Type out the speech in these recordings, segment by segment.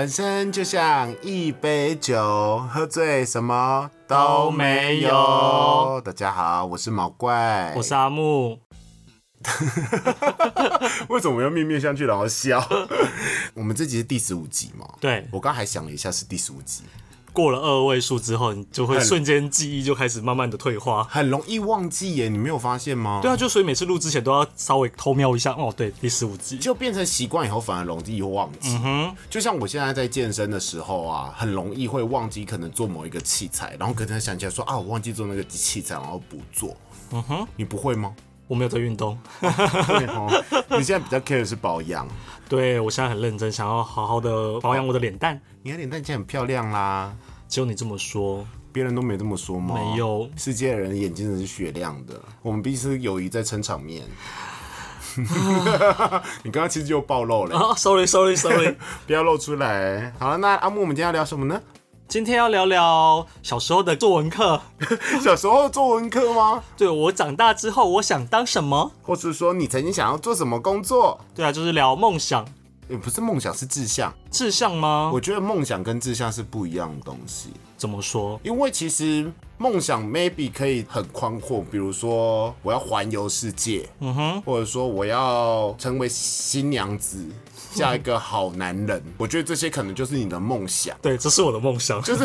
人生就像一杯酒，喝醉什么都没有。大家好，我是毛怪，我是阿木。为什么要面面相觑然后笑？我们这集是第十五集嘛？对，我刚还想了一下，是第十五集。过了二位数之后，你就会瞬间记忆就开始慢慢的退化，很容易忘记耶，你没有发现吗？对啊，就所以每次录之前都要稍微偷瞄一下。哦，对，第十五集就变成习惯以后，反而容易忘记。嗯哼，就像我现在在健身的时候啊，很容易会忘记可能做某一个器材，然后可能想起来说啊，我忘记做那个器材，然后不做。嗯哼，你不会吗？我没有在运动。对哦，你现在比较 care 是保养。对我现在很认真，想要好好的保养我的脸蛋。你的脸蛋已经很漂亮啦。只有你这么说，别人都没这么说吗？没有，世界的人眼睛是雪亮的。我们彼此友谊在撑场面。你刚刚其实就暴露了。啊，sorry，sorry，sorry，不要露出来。好了，那阿木，我们今天要聊什么呢？今天要聊聊小时候的作文课。小时候作文课吗？对，我长大之后我想当什么，或是说你曾经想要做什么工作？对啊，就是聊梦想。也不是梦想，是志向。志向吗？我觉得梦想跟志向是不一样的东西。怎么说？因为其实梦想 maybe 可以很宽阔，比如说我要环游世界，嗯哼，或者说我要成为新娘子。嫁一个好男人，我觉得这些可能就是你的梦想。对，这是我的梦想，就是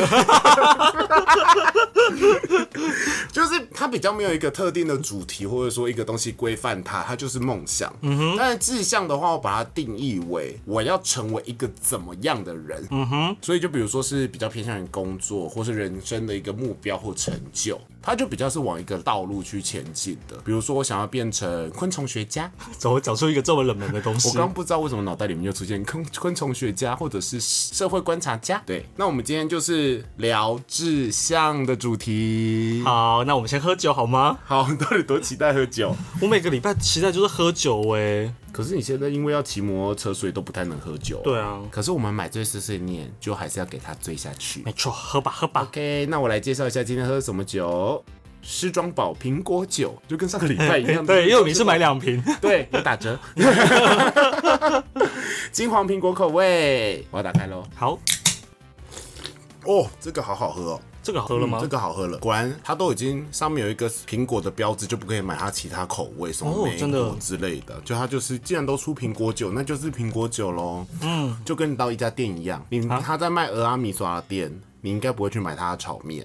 就是它比较没有一个特定的主题，或者说一个东西规范它，它就是梦想。嗯哼。但是志向的话，我把它定义为我要成为一个怎么样的人。嗯哼。所以就比如说是比较偏向于工作，或是人生的一个目标或成就。它就比较是往一个道路去前进的，比如说我想要变成昆虫学家，怎么讲出一个这么冷门的东西？我刚不知道为什么脑袋里面就出现昆昆虫学家或者是社会观察家。对，那我们今天就是聊志向的主题。好，那我们先喝酒好吗？好，到底多期待喝酒？我每个礼拜期待就是喝酒哎。可是你现在因为要骑摩托车，所以都不太能喝酒。对啊。可是我们买醉碎碎念，就还是要给他醉下去。没错，喝吧喝吧。OK，那我来介绍一下今天喝什么酒。狮装宝苹果酒，就跟上个礼拜一样。对，因为你是买两瓶。对，有打折。金黄苹果口味，我要打开喽。好。哦，这个好好喝哦。这个好喝了吗？这个好喝了，果然它都已经上面有一个苹果的标志，就不可以买它其他口味，什么梅果之类的。就它就是，既然都出苹果酒，那就是苹果酒喽。嗯，就跟你到一家店一样，你他在卖俄阿米刷的店。你应该不会去买他的炒面，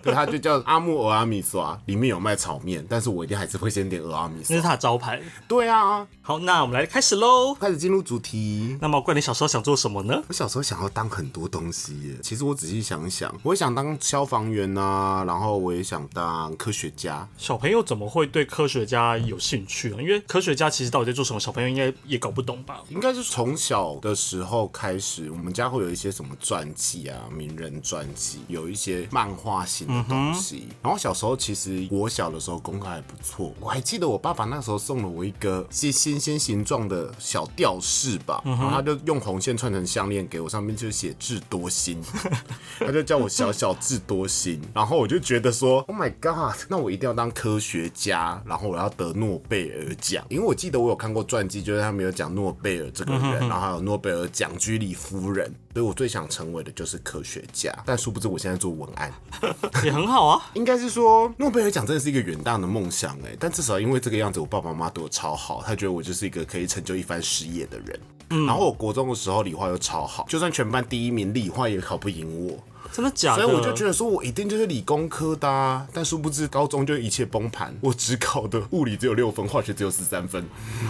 对，他就叫阿木俄阿米刷，里面有卖炒面，但是我一定还是会先点俄阿米刷，那是他的招牌。对啊，好，那我们来开始喽，开始进入主题。那么，怪你小时候想做什么呢？我小时候想要当很多东西耶。其实我仔细想一想，我也想当消防员啊，然后我也想当科学家。小朋友怎么会对科学家有兴趣啊？因为科学家其实到底在做什么，小朋友应该也搞不懂吧？应该是从小的时候开始，我们家会有一些什么传记啊，名人。专辑有一些漫画型的东西，然后小时候其实我小的时候功课还不错，我还记得我爸爸那时候送了我一个是星星形状的小吊饰吧，然后他就用红线串成项链给我，上面就写智多星，他就叫我小小智多星，然后我就觉得说，Oh my god，那我一定要当科学家，然后我要得诺贝尔奖，因为我记得我有看过传记，就是他们有讲诺贝尔这个人，然后还有诺贝尔奖居里夫人。所以我最想成为的就是科学家，但殊不知我现在做文案 也很好啊。应该是说诺贝尔奖真的是一个远大的梦想哎，但至少因为这个样子，我爸爸妈妈对我超好，他觉得我就是一个可以成就一番事业的人。然后我国中的时候理化又超好，就算全班第一名，理化也考不赢我。真的假的？所以我就觉得说，我一定就是理工科的，但殊不知高中就一切崩盘。我只考的物理只有六分，化学只有十三分，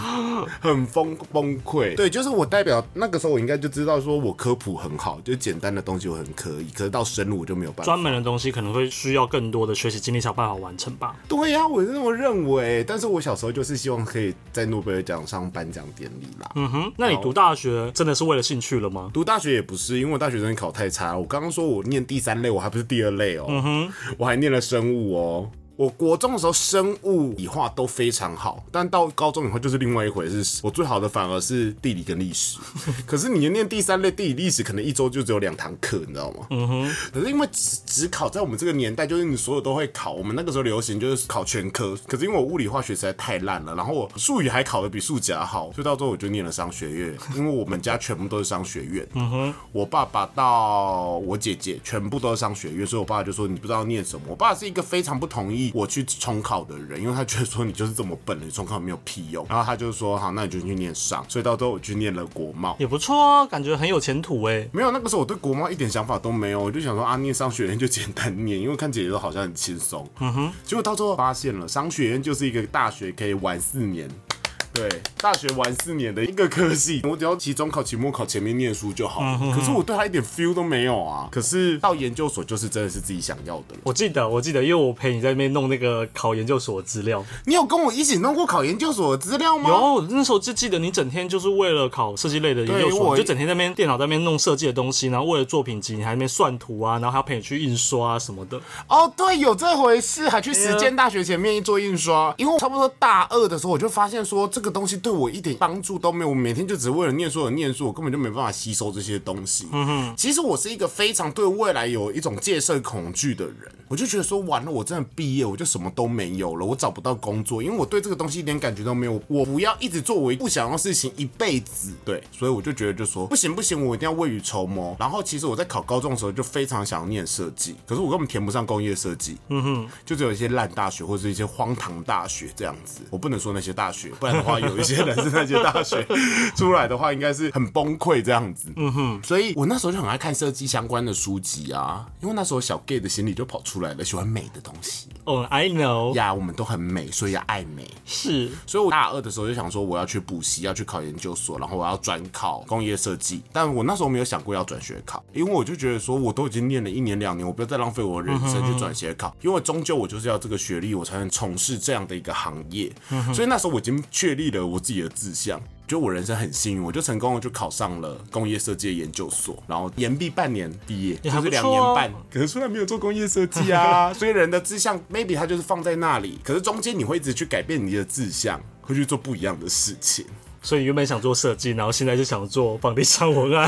很崩崩溃。对，就是我代表那个时候，我应该就知道说我科普很好，就简单的东西我很可以，可是到深入我就没有办法。专门的东西可能会需要更多的学习经历才有办法完成吧。对呀，我是这么认为。但是我小时候就是希望可以在诺贝尔奖上颁奖典礼啦。嗯哼，那你读大学真的是为了兴趣了吗？读大学也不是，因为我大学真的考太差。我刚刚说我念第三类，我还不是第二类哦。嗯，我还念了生物哦。我国中的时候生物、理化都非常好，但到高中以后就是另外一回事。我最好的反而是地理跟历史。可是你念第三类地理历史，可能一周就只有两堂课，你知道吗？嗯哼。可是因为只只考在我们这个年代，就是你所有都会考。我们那个时候流行就是考全科。可是因为我物理化学实在太烂了，然后我数语还考的比数甲好，所以到最后我就念了商学院。因为我们家全部都是商学院。嗯哼。我爸爸到我姐姐全部都是商学院，所以我爸爸就说你不知道念什么。我爸是一个非常不同意我去重考的人，因为他觉得说你就是这么笨，你重考没有屁用。然后他就说好，那你就去念商。所以到最后我去念了国贸，也不错啊，感觉很有前途哎。没有，那个时候我对国贸一点想法都没有，我就想说啊，念商学院就简单念，因为看姐姐都好像很轻松。嗯哼，结果到最后发现了，商学院就是一个大学可以玩四年。对，大学玩四年的一个科系，我只要期中考、期末考前面念书就好了。可是我对他一点 feel 都没有啊。可是到研究所就是真的是自己想要的。我记得，我记得，因为我陪你在那边弄那个考研究所的资料。你有跟我一起弄过考研究所的资料吗？有，那时候就记得你整天就是为了考设计类的研究所，就整天在那边电脑在那边弄设计的东西，然后为了作品集你还那边算图啊，然后还要陪你去印刷啊什么的。哦，对，有这回事，还去实践大学前面做印刷。因为差不多大二的时候，我就发现说这个东西对我一。点帮助都没有，我每天就只为了念书而念书，我根本就没办法吸收这些东西。嗯哼，其实我是一个非常对未来有一种戒慎恐惧的人，我就觉得说完了，我真的毕业我就什么都没有了，我找不到工作，因为我对这个东西一点感觉都没有。我不要一直做我不想要事情一辈子，对，所以我就觉得就说不行不行，我一定要未雨绸缪。然后其实我在考高中的时候就非常想要念设计，可是我根本填不上工业设计。嗯哼，就只有一些烂大学或者一些荒唐大学这样子。我不能说那些大学，不然的话有一些人是。那些大学 出来的话，应该是很崩溃这样子。嗯哼，所以我那时候就很爱看设计相关的书籍啊，因为那时候小 gay 的心里就跑出来了，喜欢美的东西。哦，I know 呀，我们都很美，所以要爱美。是，所以我大二的时候就想说，我要去补习，要去考研究所，然后我要转考工业设计。但我那时候没有想过要转学考，因为我就觉得说，我都已经念了一年两年，我不要再浪费我的人生去转学考，因为终究我就是要这个学历，我才能从事这样的一个行业。所以那时候我已经确立了我自己的志向。觉得我人生很幸运，我就成功了，就考上了工业设计研究所，然后延毕半年毕业，就是两年半。可是虽然没有做工业设计啊，所以人的志向 maybe 他就是放在那里，可是中间你会一直去改变你的志向，会去做不一样的事情。所以原本想做设计，然后现在就想做房地产文案，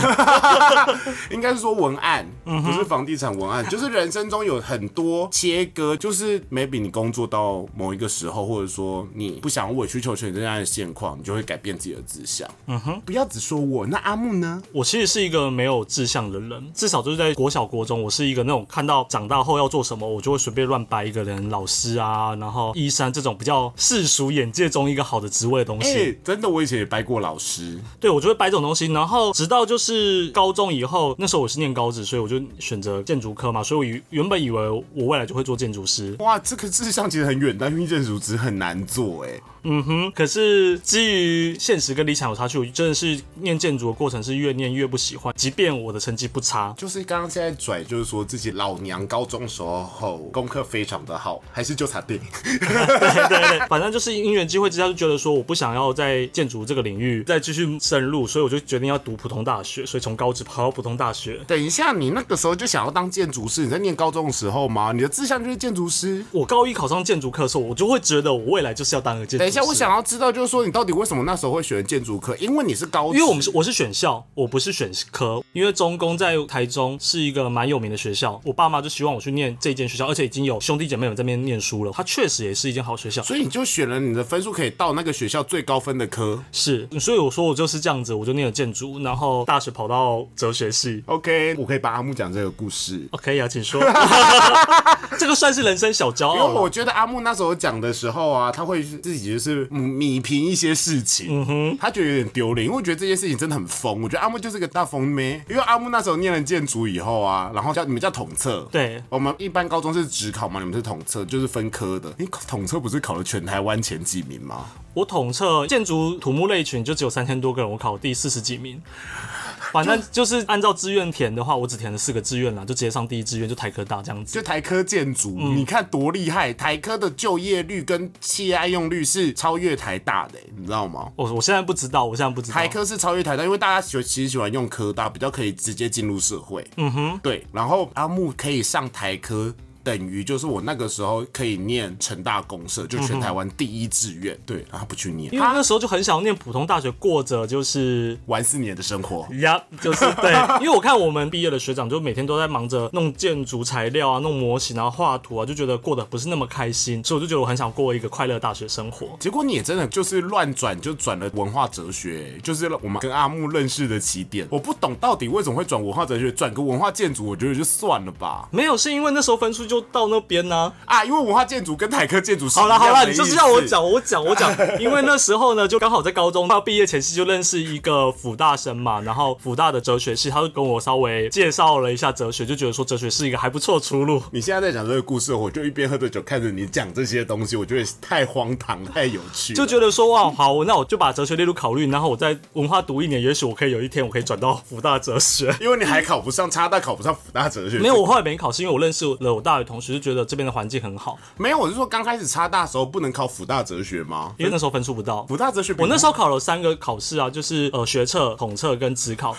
应该是说文案，不是房地产文案。就是人生中有很多切割，就是 maybe 你工作到某一个时候，或者说你不想委曲求全这样的现况，你就会改变自己的志向。嗯哼，不要只说我。那阿木呢？我其实是一个没有志向的人，至少就是在国小、国中，我是一个那种看到长大后要做什么，我就会随便乱掰一个人，老师啊，然后医生这种比较世俗眼界中一个好的职位的东西。真的，我以前。掰过老师，对我就会掰这种东西，然后直到就是高中以后，那时候我是念高职，所以我就选择建筑科嘛，所以我原本以为我未来就会做建筑师。哇，这个志向其实很远，但因为建筑师很难做哎。嗯哼，可是基于现实跟理想有差距，我真的是念建筑的过程是越念越不喜欢，即便我的成绩不差。就是刚刚现在拽，就是说自己老娘高中时候功课非常的好，还是就差电影。对对对，反正就是因缘机会之下，就觉得说我不想要在建筑这个领域再继续深入，所以我就决定要读普通大学，所以从高职跑到普通大学。等一下，你那个时候就想要当建筑师？你在念高中的时候吗？你的志向就是建筑师？我高一考上建筑课的时候，我就会觉得我未来就是要当个建筑。等下，我想要知道，就是说你到底为什么那时候会选建筑科？因为你是高，因为我们是我是选校，我不是选科。因为中工在台中是一个蛮有名的学校，我爸妈就希望我去念这间学校，而且已经有兄弟姐妹们在那边念书了。它确实也是一间好学校，所以你就选了你的分数可以到那个学校最高分的科。是，所以我说我就是这样子，我就念了建筑，然后大学跑到哲学系。OK，我可以帮阿木讲这个故事。OK 啊，请说。这个算是人生小骄傲。因为我觉得阿木那时候讲的时候啊，他会自己就是米平一些事情，嗯哼，他觉得有点丢脸，因为我觉得这件事情真的很疯。我觉得阿木就是个大疯妹，因为阿木那时候念了建筑以后啊，然后叫你们叫统测，对，我们一般高中是职考嘛，你们是统测，就是分科的。你统测不是考了全台湾前几名吗？我统测建筑土木类群就只有三千多个人，我考第四十几名。反正就是按照志愿填的话，我只填了四个志愿啦，就直接上第一志愿，就台科大这样子。就台科建筑，你看多厉害！台科的就业率跟企业爱用率是超越台大的，你知道吗？我我现在不知道，我现在不知道。台科是超越台大，因为大家喜其实喜欢用科大，比较可以直接进入社会。嗯哼，对。然后阿木可以上台科。等于就是我那个时候可以念成大公社，就全台湾第一志愿。对，然后不去念，因为那时候就很想要念普通大学，过着就是玩四年的生活。呀，就是对，因为我看我们毕业的学长就每天都在忙着弄建筑材料啊、弄模型啊、画图啊，就觉得过得不是那么开心，所以我就觉得我很想过一个快乐大学生活。结果你也真的就是乱转，就转了文化哲学，就是我们跟阿木认识的起点。我不懂到底为什么会转文化哲学，转个文化建筑，我觉得就算了吧。没有，是因为那时候分数就到那边呢、啊，因为文化建筑跟台科建筑是好了好了，你就是要我讲，我讲我讲，因为那时候呢，就刚好在高中到毕业前夕就认识一个辅大生嘛，然后辅大的哲学系，他就跟我稍微介绍了一下哲学，就觉得说哲学是一个还不错出路。你现在在讲这个故事，我就一边喝着酒看着你讲这些东西，我觉得太荒唐、太有趣，就觉得说哇，好，那我就把哲学列入考虑，然后我在文化读一年，也许我可以有一天我可以转到辅大哲学。因为你还考不上差大，考不上辅大哲学。没有，我后来没考，是因为我认识了我大学同学，就觉得这边的环境很好，没有，我是说刚开始差大的时候不能考辅大哲学吗？因为那时候分数不到。辅大哲学我那时候考了三个考试啊，就是呃学测、统测跟职考。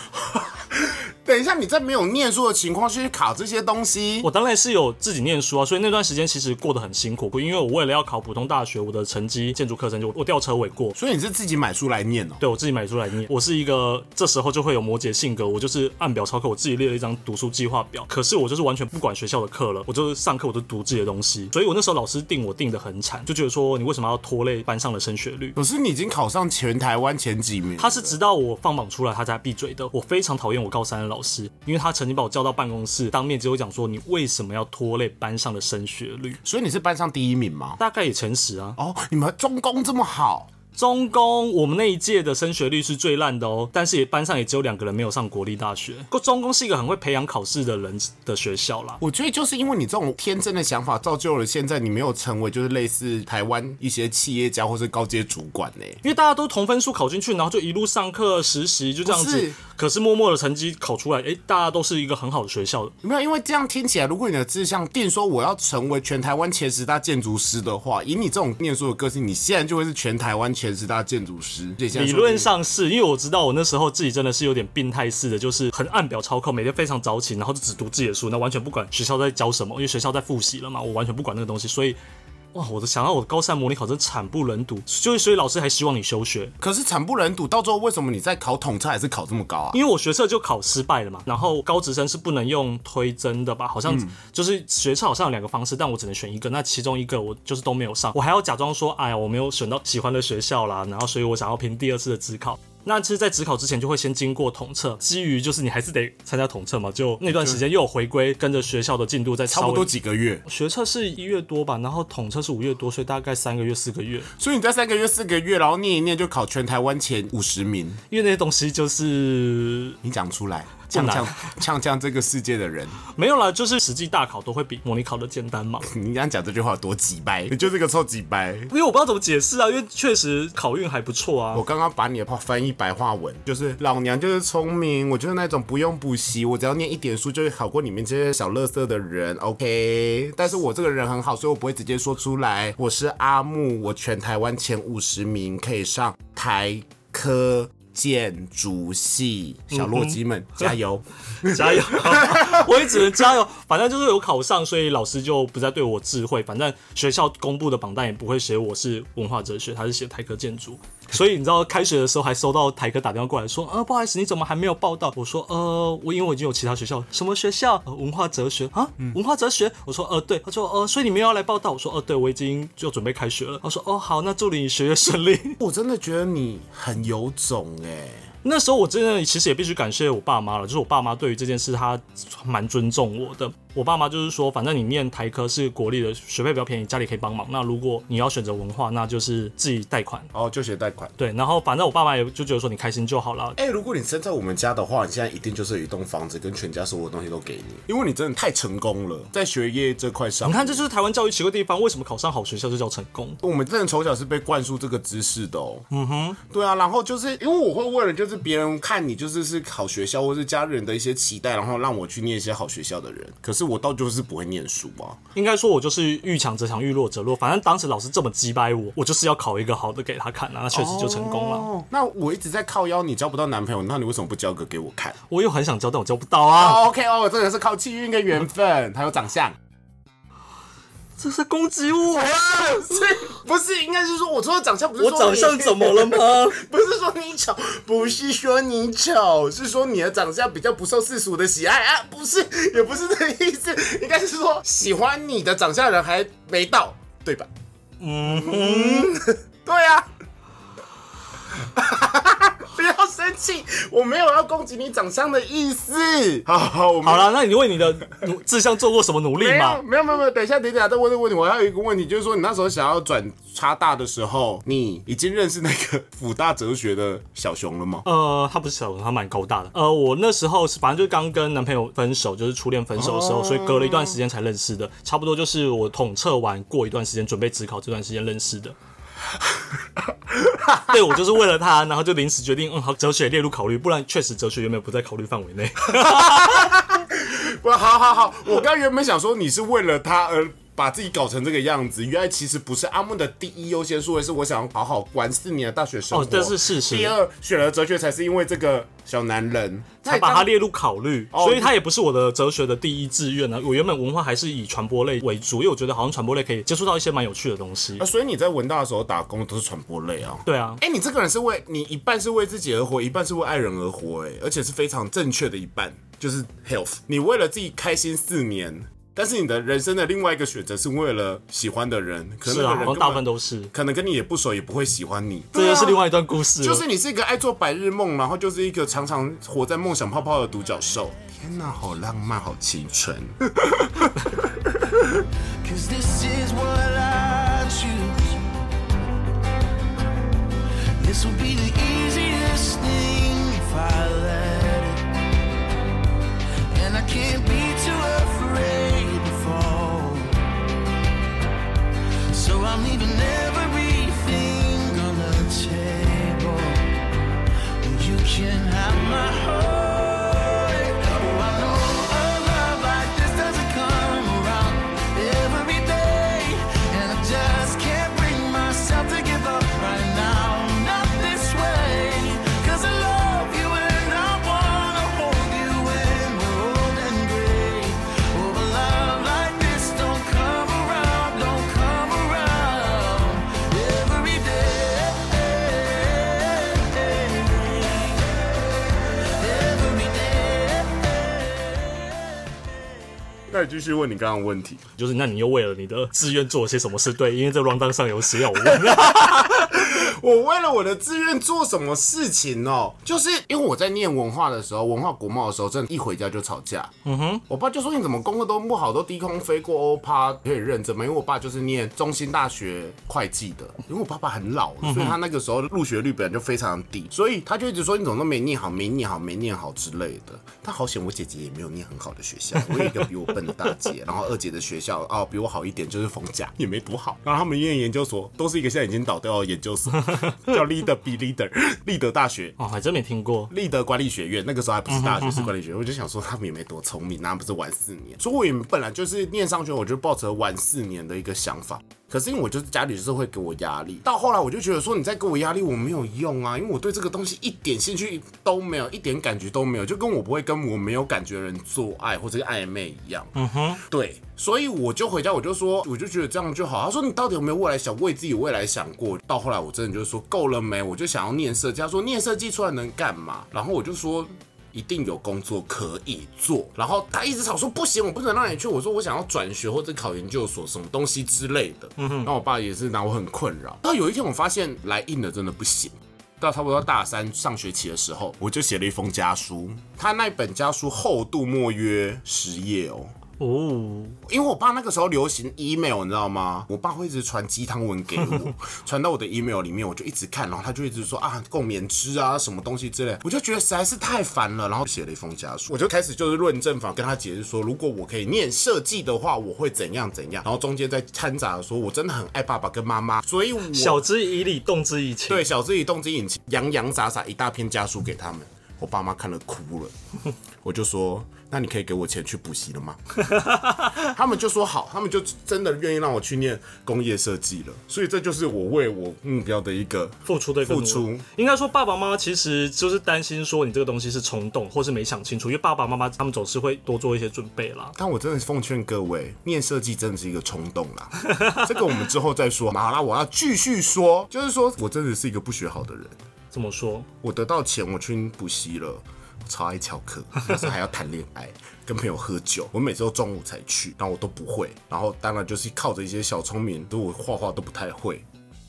等一下你在没有念书的情况下去考这些东西，我当然是有自己念书啊，所以那段时间其实过得很辛苦，因为我为了要考普通大学，我的成绩建筑课程就我吊车尾过。所以你是自己买书来念哦。对我自己买书来念，我是一个这时候就会有摩羯性格，我就是按表操课，我自己列了一张读书计划表。可是我就是完全不管学校的课了，我就是上课我就读自己的东西，所以我那时候老师定我定的很惨，就觉得说你为什么要拖累班上的升学率？可是你已经考上全台湾前几名，他是直到我放榜出来，他才闭嘴的。我非常讨厌我高三的老师，因为他曾经把我叫到办公室，当面只有讲说你为什么要拖累班上的升学率？所以你是班上第一名吗？大概也前十啊。哦，你们中工这么好，中工我们那一届的升学率是最烂的哦，但是也班上也只有两个人没有上国立大学。不过中工是一个很会培养考试的人的学校啦。我觉得就是因为你这种天真的想法，造就了现在你没有成为就是类似台湾一些企业家或是高阶主管呢。因为大家都同分数考进去，然后就一路上课实习，就这样子。可是默默的成绩考出来，诶，大家都是一个很好的学校。没有，因为这样听起来，如果你的志向定说我要成为全台湾前十大建筑师的话，以你这种念书的个性，你现在就会是全台湾前十大建筑师。理理论上是因为我知道我那时候自己真的是有点病态式的，就是很按表操课，每天非常早起，然后就只读自己的书，那完全不管学校在教什么，因为学校在复习了嘛，我完全不管那个东西，所以。哇！我的想到我的高三模拟考真惨不忍睹，就是所以老师还希望你休学，可是惨不忍睹，到最后为什么你在考统测还是考这么高啊？因为我学测就考失败了嘛，然后高职生是不能用推甄的吧？好像就是学测好像有两个方式，但我只能选一个，那其中一个我就是都没有上，我还要假装说，哎呀，我没有选到喜欢的学校啦，然后所以我想要凭第二次的职考。那其实，在职考之前就会先经过统测，基于就是你还是得参加统测嘛，就那段时间又有回归，跟着学校的进度在差不多几个月，学测是一月多吧，然后统测是五月多，所以大概三个月四个月。所以你在三个月四个月，然后念一念就考全台湾前五十名，因为那些东西就是你讲出来，呛难呛 呛呛这个世界的人，没有啦，就是实际大考都会比模拟考的简单嘛。你这样讲这句话有多几掰？你就是个臭几掰。因为我不知道怎么解释啊，因为确实考运还不错啊我。刚刚把你的话翻译白话文，就是老娘就是聪明，我就是那种不用补习，我只要念一点书就会考过你们这些小乐色的人，OK？但是我这个人很好，所以我不会直接说出来。我是阿木，我全台湾前五十名可以上台科建筑系，小洛基们、加油！加油！我也只能加油。反正就是有考上，所以老师就不再对我智慧。反正学校公布的榜单也不会写我是文化哲学，他是写台科建筑。所以你知道开学的时候还收到台科打电话过来说，呃，不好意思，你怎么还没有报到？我说，呃，我因为我已经有其他学校，什么学校？呃，文化哲学啊，文化哲学。我说，呃，对。他说，呃，所以你们要来报到？我说，呃，对，我已经就准备开学了。他说，哦，好，那祝 你学业顺利。我真的觉得你很有种哎、那时候我真的其实也必须感谢我爸妈了，就是我爸妈对于这件事他蛮尊重我的。我爸妈就是说，反正你念台科是国立的，学费比较便宜，家里可以帮忙。那如果你要选择文化，那就是自己贷款。哦，就学贷款。对，然后反正我爸妈也就觉得说你开心就好了。哎、如果你生在我们家的话，你现在一定就是有一栋房子，跟全家所有东西都给你，因为你真的太成功了，在学业这块上。你看，这就是台湾教育奇怪的地方，为什么考上好学校就叫成功？我们真的从小是被灌输这个知识的哦。嗯哼，对啊，然后就是因为我会为了就是别人看你就是是好学校，或是家人的一些期待，然后让我去念一些好学校的人，可是我到就是不会念书啊。应该说，我就是遇强则强，遇弱则弱。反正当时老师这么击败我，我就是要考一个好的给他看，啊那确实就成功了。哦，那我一直在靠腰你交不到男朋友，那你为什么不交个给我看？我又很想交，但我交不到啊。哦，OK 哦，这个是靠气运跟缘分，还有长相。这是攻击我啊！是不是应该是说我说的长相不是我长相怎么了吗？不是说你丑，不是说你丑，是说你的长相比较不受世俗的喜爱啊，不是，也不是这个意思，应该是说喜欢你的长相的人还没到，对吧？嗯哼，对呀、不要生气，我没有要攻击你长相的意思。好好，我们好了，那你为你的努志向做过什么努力没有吗？没有没有没有，等一下等一下再问这个问题。我还有一个问题，就是说你那时候想要转差大的时候，你已经认识那个辅大哲学的小熊了吗？呃，他不是小熊，他蛮高大的。呃，我那时候是反正就是刚跟男朋友分手，就是初恋分手的时候，所以隔了一段时间才认识的。差不多就是我统测完过一段时间准备职考这段时间认识的。对，我就是为了他，然后就临时决定，嗯，好，哲学列入考虑，不然确实哲学原本不在考虑范围内。不，好好好，我刚原本想说你是为了他而。把自己搞成这个样子，原来其实不是阿木的第一优先数，位是我想要好好玩四年的大学生活。哦这是事实第二，选了哲学才是因为这个小男人才把它列入考虑，哦所以他也不是我的哲学的第一志愿呢。我原本文化还是以传播类为主，因为我觉得好像传播类可以接触到一些蛮有趣的东西啊，。所以你在文大的时候打工都是传播类啊。对啊，哎、你这个人是为你一半是为自己而活，一半是为爱人而活，哎，而且是非常正确的一半，就是 health。你为了自己开心四年，但是你的人生的另外一个选择是为了喜欢的人，可能是大部分都是。可能跟你也不熟，也不会喜欢你。这又是另外。一段故事。就是你是一个爱做白日梦，然后就是一个常常活在梦想泡泡的独角兽。天哪，好浪漫，好青春。那你继续问你刚刚问题。就是那你又为了你的志愿做了些什么事？对，因为这 round 上有写要问。我为了我的志愿做什么事情哦？就是因为我在念文化的时候，文化国贸的时候，真的，一回家就吵架。嗯哼，我爸就说你怎么功课都不好，都低空飞过欧趴，可以认真吗？因为我爸就是念中兴大学会计的，因为我爸爸很老，所以他那个时候入学率本来就非常低，所以他就一直说你怎么都没念好，没念好，没念好之类的。但好险，我姐姐也没有念很好的学校，我有一个比我笨的大姐，然后二姐的学校哦比我好一点，就是逢甲也没读好，然后他们念研究所都是一个现在已经倒掉的研究所，叫 Leader B Leader 立德大学。哦，还真没听过。立德管理学院那个时候还不是大学，是管理学院。我就想说他们也没多聪明，那不是晚四年。所以我也本来就是念商学，我就抱着晚四年的一个想法。可是因为我就是家里就是会给我压力，到后来我就觉得说你再给我压力我没有用啊，因为我对这个东西一点兴趣都没有，一点感觉都没有，就跟我不会跟我没有感觉的人做爱或者是暧昧一样。嗯哼，对，所以我就回家我就说，我就觉得这样就好。他说你到底有没有未来想为自己未来想过？到后来我真的就是说够了没？我就想要念设计，他说念设计出来能干嘛？然后我就说。一定有工作可以做，然后他一直吵说不行，我不能让你去。我说我想要转学或者考研究所，什么东西之类的。嗯哼，然后我爸也是拿我很困扰。到有一天我发现来硬的真的不行。到差不多大三上学期的时候，我就写了一封家书。他那本家书厚度莫约十页哦。哦，因为我爸那个时候流行 email，你知道吗？我爸会一直传鸡汤文给我，传到我的 email 里面，我就一直看，然后他就一直说啊共勉之啊什么东西之类，我就觉得实在是太烦了，然后写了一封家书，我就开始就是论证法跟他解释说，如果我可以念设计的话，我会怎样怎样，然后中间再掺杂说我真的很爱爸爸跟妈妈，所以我晓之以理，动之以情。对，晓之以动之以情，洋洋洒洒一大篇家书给他们，我爸妈看了哭了。我就说，那你可以给我钱去补习了吗？他们就说好，他们就真的愿意让我去念工业设计了。所以这就是我为我目标的一个付出的一个付出。应该说，爸爸妈妈其实就是担心说你这个东西是冲动，或是没想清楚，因为爸爸妈妈他们总是会多做一些准备啦。但我真的奉劝各位，念设计真的是一个冲动啦。这个我们之后再说。好啦，我要继续说，就是说我真的是一个不学好的人。怎么说，我得到钱，我去补习了。我超爱翘课，但是还要谈恋爱，跟朋友喝酒。我每周中午才去，然后我都不会。然后当然就是靠着一些小聪明，都我画画都不太会。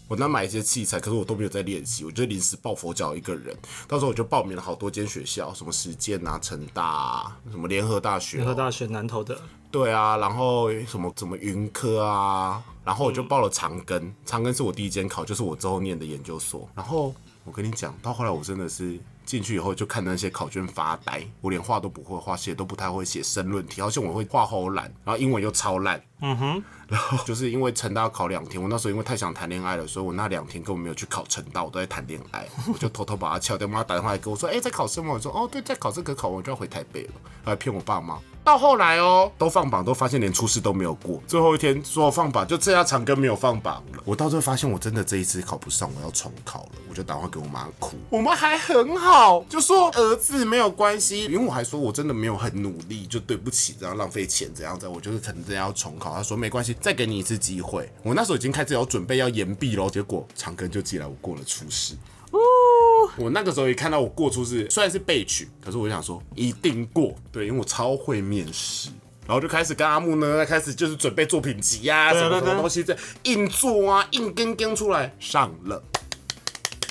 我那买一些器材，可是我都没有在练习，我就临时抱佛脚一个人。到时候我就报名了好多间学校，什么实践啊、成大、啊、什么联合大学、联合大学南投的，对啊，然后什么什么云科啊，然后我就报了长庚，长庚是我第一间考，就是我之后念的研究所。然后我跟你讲，到后来我真的是进去以后就看那些考卷发呆，我连画都不会画，写都不太会写申论题，而且我会画好懒，然后英文又超烂。嗯哼，然后就是因为成大要考两天，我那时候因为太想谈恋爱了，所以我那两天根本没有去考成大，我都在谈恋爱，我就偷偷把它翘掉。妈打电话来跟我说，哎、在考什么？我说哦，对，在考这个，考完就要回台北了，还骗我爸妈。到后来哦，都放榜，都发现连初试都没有过。最后一天说放榜，就这下长庚没有放榜了。我到最后发现，我真的这一次考不上，我要重考了。我就打电话给我妈哭，我妈还很好，就说儿子没有关系，因为我还说我真的没有很努力，就对不起，这样浪费钱，怎样子，我就是可能真的要重考。她说没关系，再给你一次机会。我那时候已经开始有准备要延毕喽，结果长庚就寄来我过了初试。我那个时候一看到我过初试，虽然是被取，可是我想说一定过，对，因为我超会面试。然后就开始跟阿木呢，开始就是准备作品集啊，什么东西在硬做啊，硬跟跟出来上了。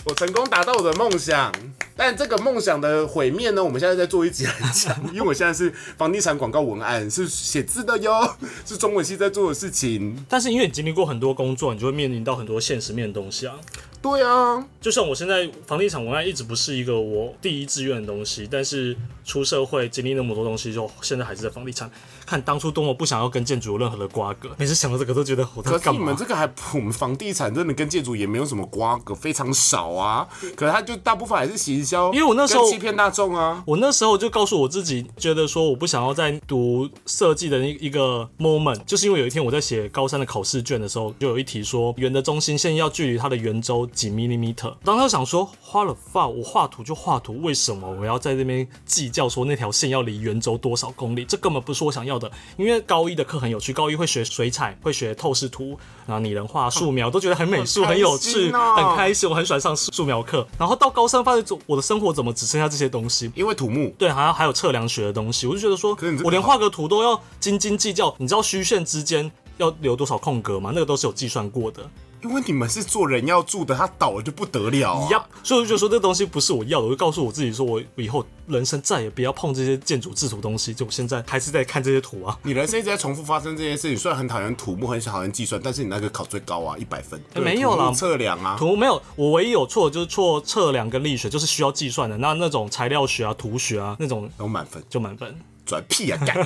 我成功达到我的梦想，但这个梦想的毁灭呢，我们现在在做一集来讲，因为我现在是房地产广告文案，是写字的哟，是中文系在做的事情。但是因为你经历过很多工作，你就会面临到很多现实面的东西啊。对啊，就像我现在房地产文案一直不是一个我第一志愿的东西，但是出社会经历那么多东西，就现在还是在房地产。看当初多么不想要跟建筑有任何的瓜葛，每次想到这个都觉得我在干嘛可是你们？这个还，我们房地产真的跟建筑也没有什么瓜葛，非常少啊。可是它就大部分还是行销，因为我那时候欺骗大众啊。我那时候就告诉我自己，觉得说我不想要再读设计的那一个 moment，就是因为有一天我在写高三的考试卷的时候，就有一题说圆的中心线要距离它的圆周几 millimeter。当时想说，花了发，我画图就画图，为什么我要在这边计较说那条线要离圆周多少公里？这根本不是我想要的。因为高一的课很有趣，高一会学水彩，会学透视图，然后拟人化、素描，都觉得很美术、好很有趣、很开心。我很喜欢上素描课。然后到高三发现，我的生活怎么只剩下这些东西？因为土木，对，还有还有测量学的东西，我就觉得说我连画个图都要斤斤计较。你知道虚线之间要留多少空格吗？那个都是有计算过的。因为你们是做人要住的，它倒了就不得了、啊。呀，所以我就觉得说这东西不是我要的，我就告诉我自己说，我我以后人生再也不要碰这些建筑制图东西。就我现在还是在看这些图啊。你人生一直在重复发生这件事情，虽然很讨厌土木，很讨厌计算，但是你那个考最高啊，一百分。对没有啦测量啊，图没有，我唯一有错就是错测量跟力学，就是需要计算的。那那种材料学啊、图学啊那种都满分，就满分。转屁啊干！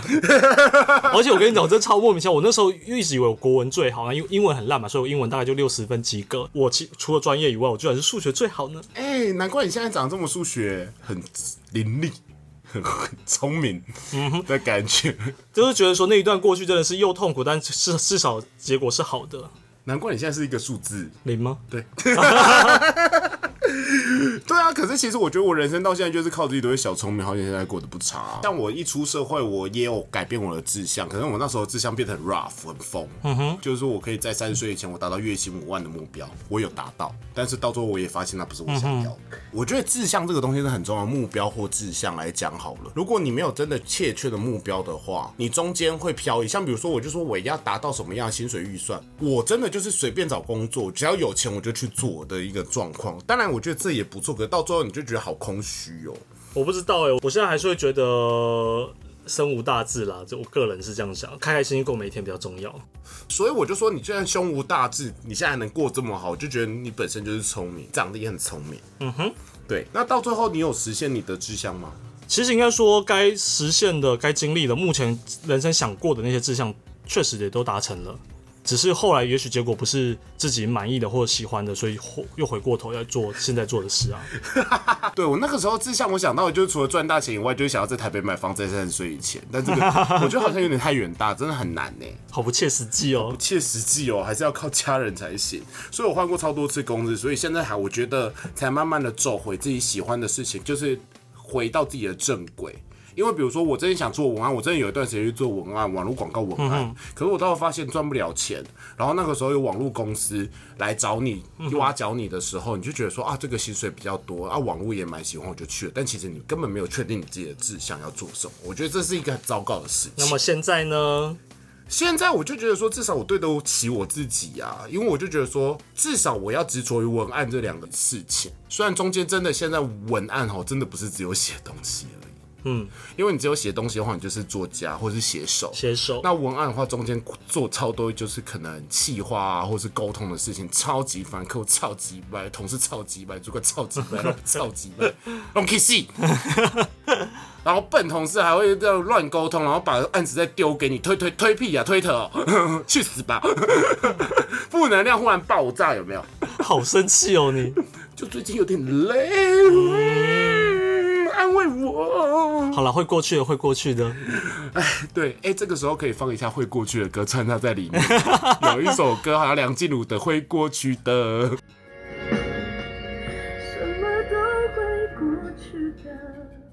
而且我跟你讲，我真的超莫名其妙。我那时候一直以为我国文最好，那因为英文很烂嘛，所以我英文大概就六十分及格。我其除了专业以外，我居然是数学最好呢。哎、难怪你现在长得这么数学很伶俐，很很聪明的感觉。就是觉得说那一段过去真的是又痛苦，但是至少结果是好的。难怪你现在是一个数字。零吗？对，对啊，可是其实我觉得我人生到现在就是靠自己的小聪明，好像现在过得不差、啊像我一出社会，我也有改变我的志向，可能我那时候志向变得很 rough 很疯，嗯哼，就是说我可以在三十岁以前我达到月薪五万的目标，我有达到，但是到最后我也发现那不是我想要的。我觉得志向这个东西是很重要，目标或志向来讲好了，如果你没有真的切确的目标的话，你中间会飘移。像比如说，我就说我要达到什么样的薪水预算，我真的就是随便找工作，只要有钱我就去做的一个状况。当然，我觉得这也不错，可是到最后你就觉得好空虚哦。我不知道哎、我现在还是会觉得生无大志啦。就我个人是这样想，开开心心过每一天比较重要。所以我就说，你虽然胸无大志，你现在能过这么好，我就觉得你本身就是聪明，长得也很聪明。嗯哼，对。那到最后，你有实现你的志向吗？其实应该说，该实现的、该经历的，目前人生想过的那些志向，确实也都达成了。只是后来也许结果不是自己满意的或者喜欢的，所以回又回过头要做现在做的事啊。对我那个时候志向，我想到的就是除了赚大钱以外，就是想要在台北买房，在三十岁以前。但这个 我觉得好像有点太远大，真的很难呢，好不切实际哦不。切实际哦，还是要靠家人才行。所以我换过超多次工作，所以现在还我觉得才慢慢的走回自己喜欢的事情，就是回到自己的正轨。因为比如说，我真的想做文案，我真的有一段时间去做文案，网络广告文案，可是我到发现赚不了钱。然后那个时候有网络公司来找你挖角你的时候，你就觉得说啊，这个薪水比较多啊，网络也蛮喜欢，我就去了。但其实你根本没有确定你自己的志向要做什么，我觉得这是一个很糟糕的事情。那么现在呢？现在我就觉得说，至少我对得起我自己啊，因为我就觉得说，至少我要执着于文案这两个事情。虽然中间真的现在文案哦，真的不是只有写东西嗯，因为你只有写东西的话，你就是作家或是写手。写手。那文案的话，中间做超多，就是可能企划啊，或是沟通的事情，超级烦，客户超级白，同事超级白，主管超级掰，老板超级白，弄 kiss。然后笨同事还会这样乱沟通，然后把案子再丢给你，推推推屁呀、推特哦，去死吧！负能量忽然爆炸，有没有？好生气哦你。就最近有点累，嗯安慰我。好了，会过去的，会过去的。哎对，哎、这个时候可以放一下会过去的歌，穿插在里面。有一首歌，好像梁静茹的《会过去的》。什么都会过去的。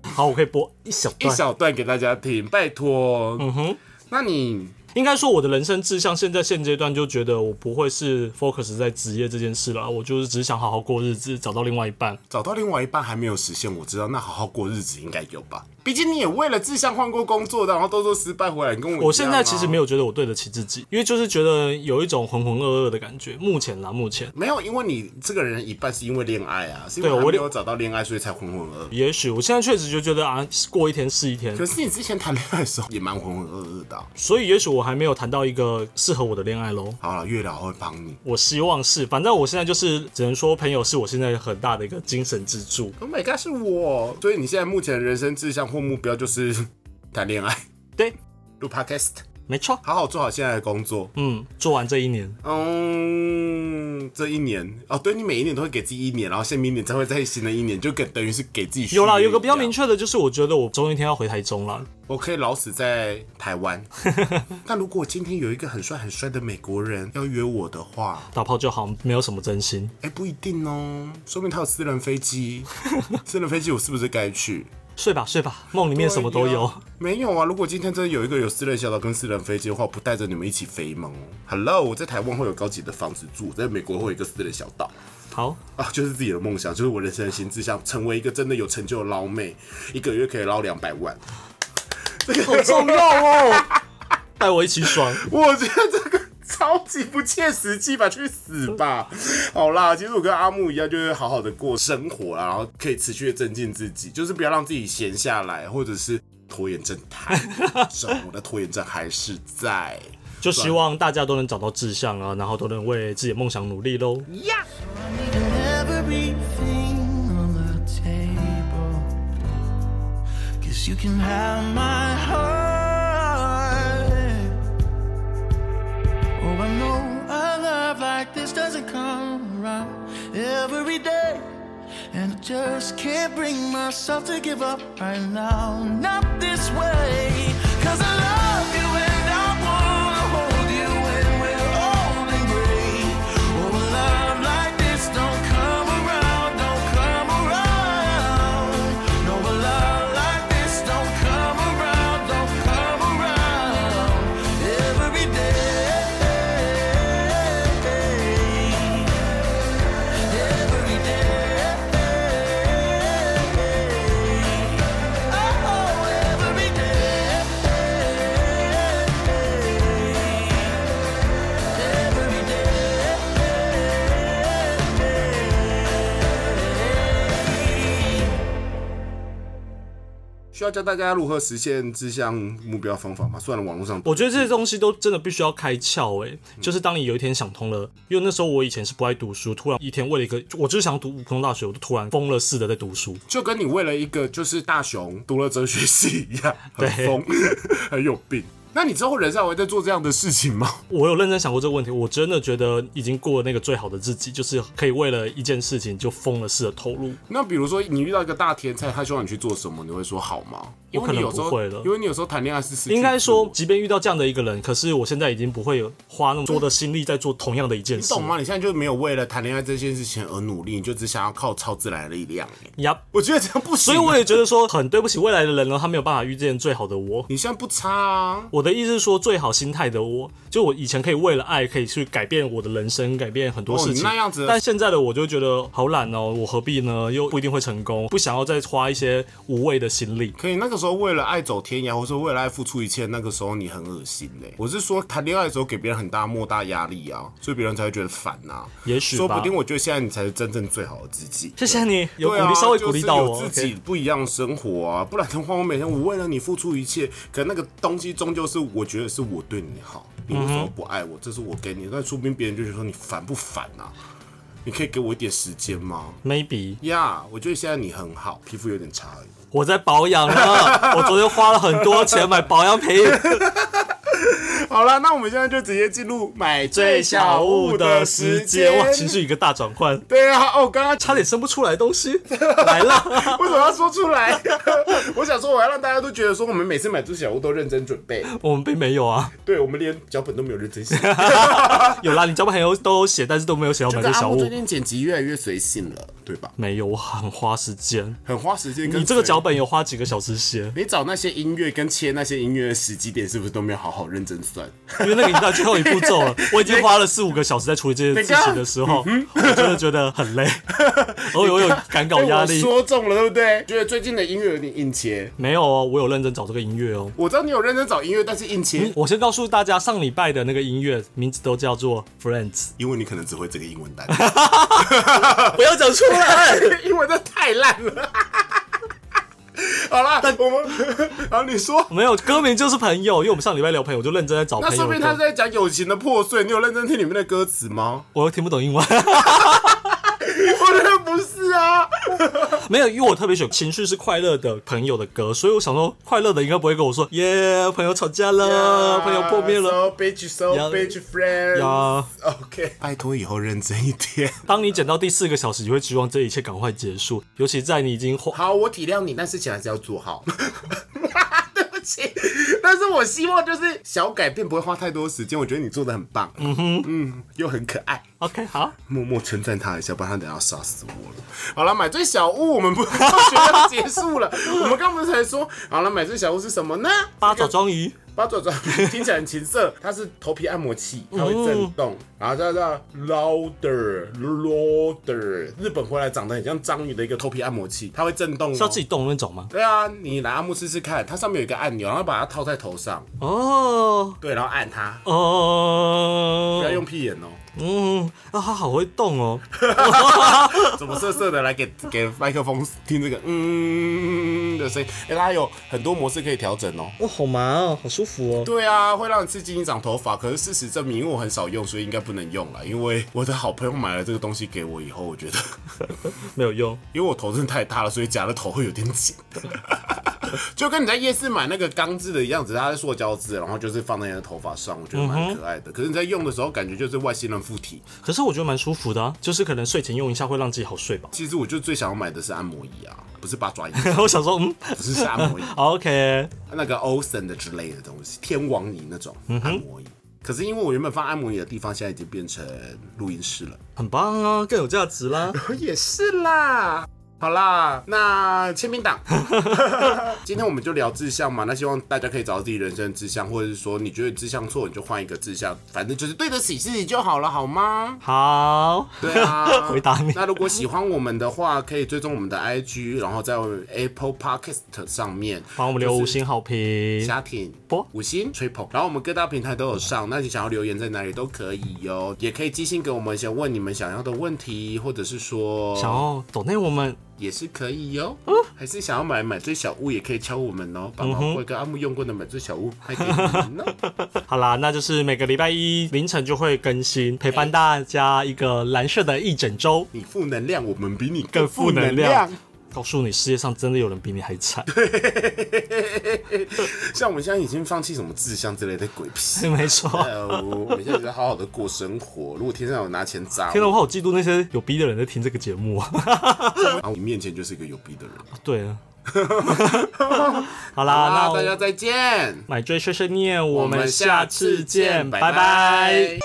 好，我可以播一小一段。小段给大家听，拜托。嗯哼，那你应该说，我的人生志向现在现阶段就觉得我不会是 focus 在职业这件事了，我就是只想好好过日子，找到另外一半。找到另外一半还没有实现，我知道，那好好过日子应该有吧？毕竟你也为了志向换过工作的，然后都说失败回来，你跟我啊我现在其实没有觉得我对得起自己，因为就是觉得有一种浑浑噩噩的感觉。目前啦，目前，没有，因为你这个人一半是因为恋爱啊，是因为对我还没有找到恋爱，所以才浑浑噩噩。也许我现在确实就觉得啊，过一天是一天可，是你之前谈恋爱的时候也蛮浑浑噩噩的啊、所以也许我还没有谈到一个适合我的恋爱喽。好了，月老会帮你。我希望是，反正我现在就是只能说，朋友是我现在很大的一个精神支柱。Oh my god，是我。所以你现在目前的人生志向或目标就是 谈恋爱、对，录 podcast，没错，好好做好现在的工作。嗯，做完这一年，嗯，这一年哦，对你每一年都会给自己一年，然后下明年才会再新的一年，就给等于是给自己有啦，有个比较明确的，就是我觉得我总有一天要回台中了。我可以老死在台湾。但如果今天有一个很帅很帅的美国人要约我的话，打炮就好，没有什么真心。哎、不一定哦，说明他有私人飞机。私人飞机我是不是该去？睡吧睡吧，梦里面什么都有。没有啊，如果今天真的有一个有私人小岛跟私人飞机的话，我不带着你们一起飞吗？Hello，我在台湾会有高级的房子住，在美国会有一个私人小岛。好，啊，就是自己的梦想，就是我人生的新志向，成为一个真的有成就的捞妹，一个月可以捞两百万。这个好重要哦，带我一起爽。我觉得这个超级不切实际吧，去死吧！好啦，其实我跟阿木一样，就是好好的过生活啦，然后可以持续的增进自己，就是不要让自己闲下来，或者是拖延症太 重。我的拖延症还是在。就希望大家都能找到志向啊，然后都能为自己的梦想努力喽。everything around every day. And I just can't bring myself to give up right now. Not this way. Cause I love 需要教大家如何实现志向目标方法吗？算了，网络上我觉得这些东西都真的必须要开窍哎、就是当你有一天想通了，因为那时候我以前是不爱读书，突然一天为了一个，我就是想读普通大学，我就突然疯了似的在读书。就跟你为了一个就是大雄读了哲学系一样，很对疯，很有病。那你之后人生还会再做这样的事情吗？我有认真想过这个问题，我真的觉得已经过了那个最好的自己，就是可以为了一件事情就疯了似的投入。那比如说你遇到一个大天才，他希望你去做什么，你会说好吗？因为可能你有时候不会了因为你有时候谈恋爱是失应该说，即便遇到这样的一个人，可是我现在已经不会有花那么多的心力在做同样的一件事。你懂吗？你现在就没有为了谈恋爱这件事情而努力，你就只想要靠超自然的力量。呀，我觉得这样不行。所以我也觉得说很对不起未来的人呢，他没有办法遇见最好的我。你现在不差啊。我的意思是说，最好心态的我，就我以前可以为了爱可以去改变我的人生，改变很多事情。那样子但现在的我就觉得好懒哦，我何必呢？又不一定会成功，不想要再花一些无谓的心力。可以，那个时候为了爱走天涯，或是为了爱付出一切，那个时候你很恶心嘞、我是说，谈恋爱的时候给别人很大莫大压力啊，所以别人才会觉得烦呐、也许吧说不定，我觉得现在你才是真正最好的自己。谢谢你有稍微鼓励到我。就是有自己不一样的生活啊，不然的话，我每天我为了你付出一切，可那个东西终究是我觉得是我对你好，你为什么不爱我？这是我给你，那说不定别人就觉得说你烦不烦啊？你可以给我一点时间吗？Maybe 呀我觉得现在你很好，皮肤有点差而已。我在保养呢，我昨天花了很多钱买保养品。好了，那我们现在就直接进入买最最小物的时间，哇，情绪一个大转换，对啊，哦，刚刚差点生不出来的东西来了。为什么要说出来？我想说，我要让大家都觉得说，我们每次买猪小屋都认真准备。我们并没有啊，对，我们连脚本都没有认真写。有啦，你脚本还有都有写，但是都没有写到买这个阿最小物。木最近剪辑越来越随性了，对吧？没有，我很花时间。很花时间你这个脚本有花几个小时写？你找那些音乐跟切那些音乐的时机点，是不是都没有好好认真算？因为那个已经到最后一步骤了，我已经花了四五个小时在处理这件事情的时候，我真的觉得很累，我有有赶稿压力说中了，对不对？觉得最近的音乐有点硬切。没有哦，我有认真找这个音乐哦。我知道你有认真找音乐，但是硬切，我先告诉大家，上礼拜的那个音乐名字都叫做 Friends，因为你可能只会这个英文单，不要讲出来。英文真的太烂了。好啦，我们，然后你说，没有歌名就是朋友，因为我们上礼拜聊朋友，我就认真在找那。说明他是在讲友情的破碎。你有认真听里面的歌词吗？我又听不懂英文，不是啊。没有，因为我特别喜欢情绪是快乐的朋友的歌，所以我想说，快乐的应该不会跟我说，耶，朋友吵架了，朋友破灭了。So bitch, so 呀 bitch friends. 呀 OK，拜托以后认真一点。当你剪到第四个小时，你会希望这一切赶快结束，尤其在你已经好，我体谅你，但事情还是要做好。但是我希望就是小改变不会花太多时间。我觉得你做的很棒，嗯哼，嗯，又很可爱。OK 好。默默称赞他一下，不然他等下要杀死我了。好了，买醉小物，我们不 是学要结束了。我们刚不是才说，好了，买醉小物是什么呢？八爪章鱼，八爪章鱼听起来很情色，它是头皮按摩器，它会震动，然后叫叫 louder louder，日本回来长得很像章鱼的一个头皮按摩器，它会震动、哦。是要自己动的那种吗？对啊，你拿阿木试试看，它上面有一个按钮，然后把它套在头上，哦对，然后按它，哦不要，用屁眼哦。嗯，啊，它好会动哦。怎么色色的来给给麦克风听这个嗯的声音？哎、它有很多模式可以调整哦。哇，好麻哦，好舒服哦。对啊，会让你刺激你长头发。可是事实证明，因为我很少用，所以应该不能用了。因为我的好朋友买了这个东西给我以后，我觉得，没有用。因为我头真的太大了，所以夹的头会有点紧。就跟你在夜市买那个钢制的一样，只是它是塑胶制，然后就是放在你的头发上，我觉得蛮可爱的。可是你在用的时候，感觉就是外星人附体。可是我觉得蛮舒服的、啊，就是可能睡前用一下会让自己好睡吧。其实我就最想要买的是按摩椅啊，不是八爪椅，我想说，嗯不是是按摩椅。OK，那个 Ocean 的之类的东西，天王椅那种按摩椅。可是因为我原本放按摩椅的地方，现在已经变成录音室了。很棒啊，更有价值啦。也是啦。好啦，那签名档，今天我们就聊志向嘛。那希望大家可以找到自己人生的志向，或者是说你觉得志向错，你就换一个志向，反正就是对得起自己就好了，好吗？好，对啊，回答你那如果喜欢我们的话，可以追踪我们的 IG，然后在 Apple Podcast 上面帮我们留五星好评。家庭播五星吹捧，然后我们各大平台都有上，那你想要留言在哪里都可以哟，也可以寄信给我们，想问你们想要的问题，或者是说想要抖内我们，也是可以哟。还是想要买买醉小屋，也可以敲我们哦，把毛怪跟阿木用过的买醉小屋卖给你们哦。好啦，那就是每个礼拜一凌晨就会更新，陪伴大家一个蓝色的一整周。你负能量，我们比你更负能量。告诉你，世界上真的有人比你还惨。像我们现在已经放弃什么志向之类的鬼屁。没错。呃，我们现在只是好好的过生活。如果天上有拿钱砸天哪，我我，好嫉妒那些有逼的人在听这个节目啊！然后你面前就是一个有逼的人。对啊，好啦，那大家再见，买追碎碎念，我们下下次见，拜拜